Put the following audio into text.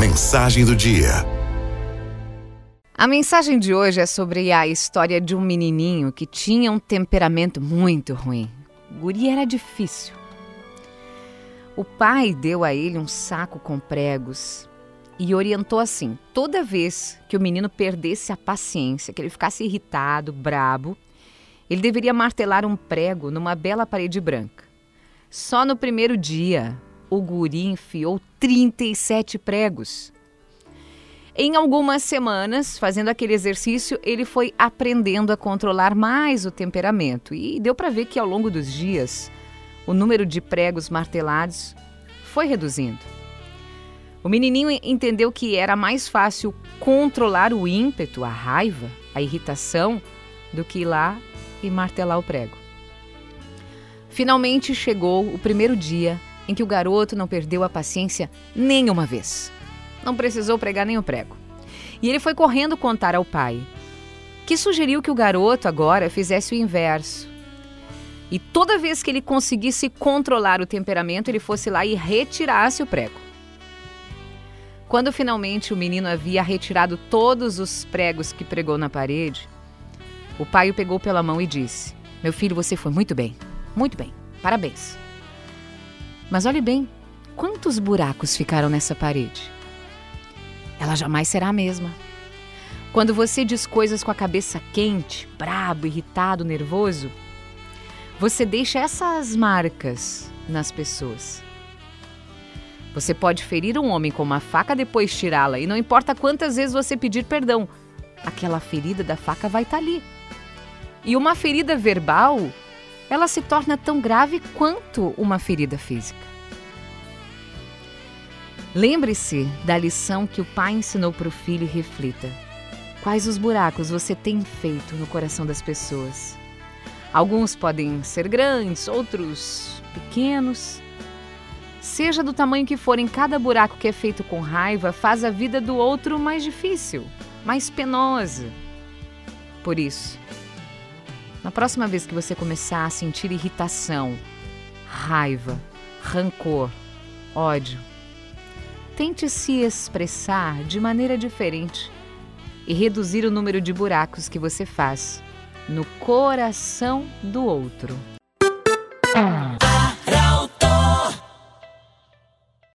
Mensagem do dia. A mensagem de hoje é sobre a história de um menininho que tinha um temperamento muito ruim. Guri era difícil. O pai deu a ele um saco com pregos e orientou assim: toda vez que o menino perdesse a paciência, que ele ficasse irritado, brabo, ele deveria martelar um prego numa bela parede branca. Só no primeiro dia, o guri enfiou 37 pregos. Em algumas semanas, fazendo aquele exercício, ele foi aprendendo a controlar mais o temperamento e deu para ver que ao longo dos dias o número de pregos martelados foi reduzindo. O menininho entendeu que era mais fácil controlar o ímpeto, a raiva, a irritação, do que ir lá e martelar o prego. Finalmente chegou o primeiro dia em que o garoto não perdeu a paciência nenhuma vez. Não precisou pregar nem o prego. E ele foi correndo contar ao pai, que sugeriu que o garoto agora fizesse o inverso. E toda vez que ele conseguisse controlar o temperamento, ele fosse lá e retirasse o prego. Quando finalmente o menino havia retirado todos os pregos que pregou na parede, o pai o pegou pela mão e disse: Meu filho, você foi muito bem, muito bem, parabéns. Mas olhe bem, quantos buracos ficaram nessa parede? Ela jamais será a mesma. Quando você diz coisas com a cabeça quente, brabo, irritado, nervoso, você deixa essas marcas nas pessoas. Você pode ferir um homem com uma faca depois tirá-la, e não importa quantas vezes você pedir perdão, aquela ferida da faca vai estar tá ali. E uma ferida verbal ela se torna tão grave quanto uma ferida física. Lembre-se da lição que o pai ensinou para o filho e reflita. Quais os buracos você tem feito no coração das pessoas? Alguns podem ser grandes, outros pequenos. Seja do tamanho que forem, cada buraco que é feito com raiva faz a vida do outro mais difícil, mais penosa. Por isso, na próxima vez que você começar a sentir irritação, raiva, rancor, ódio, tente se expressar de maneira diferente e reduzir o número de buracos que você faz no coração do outro.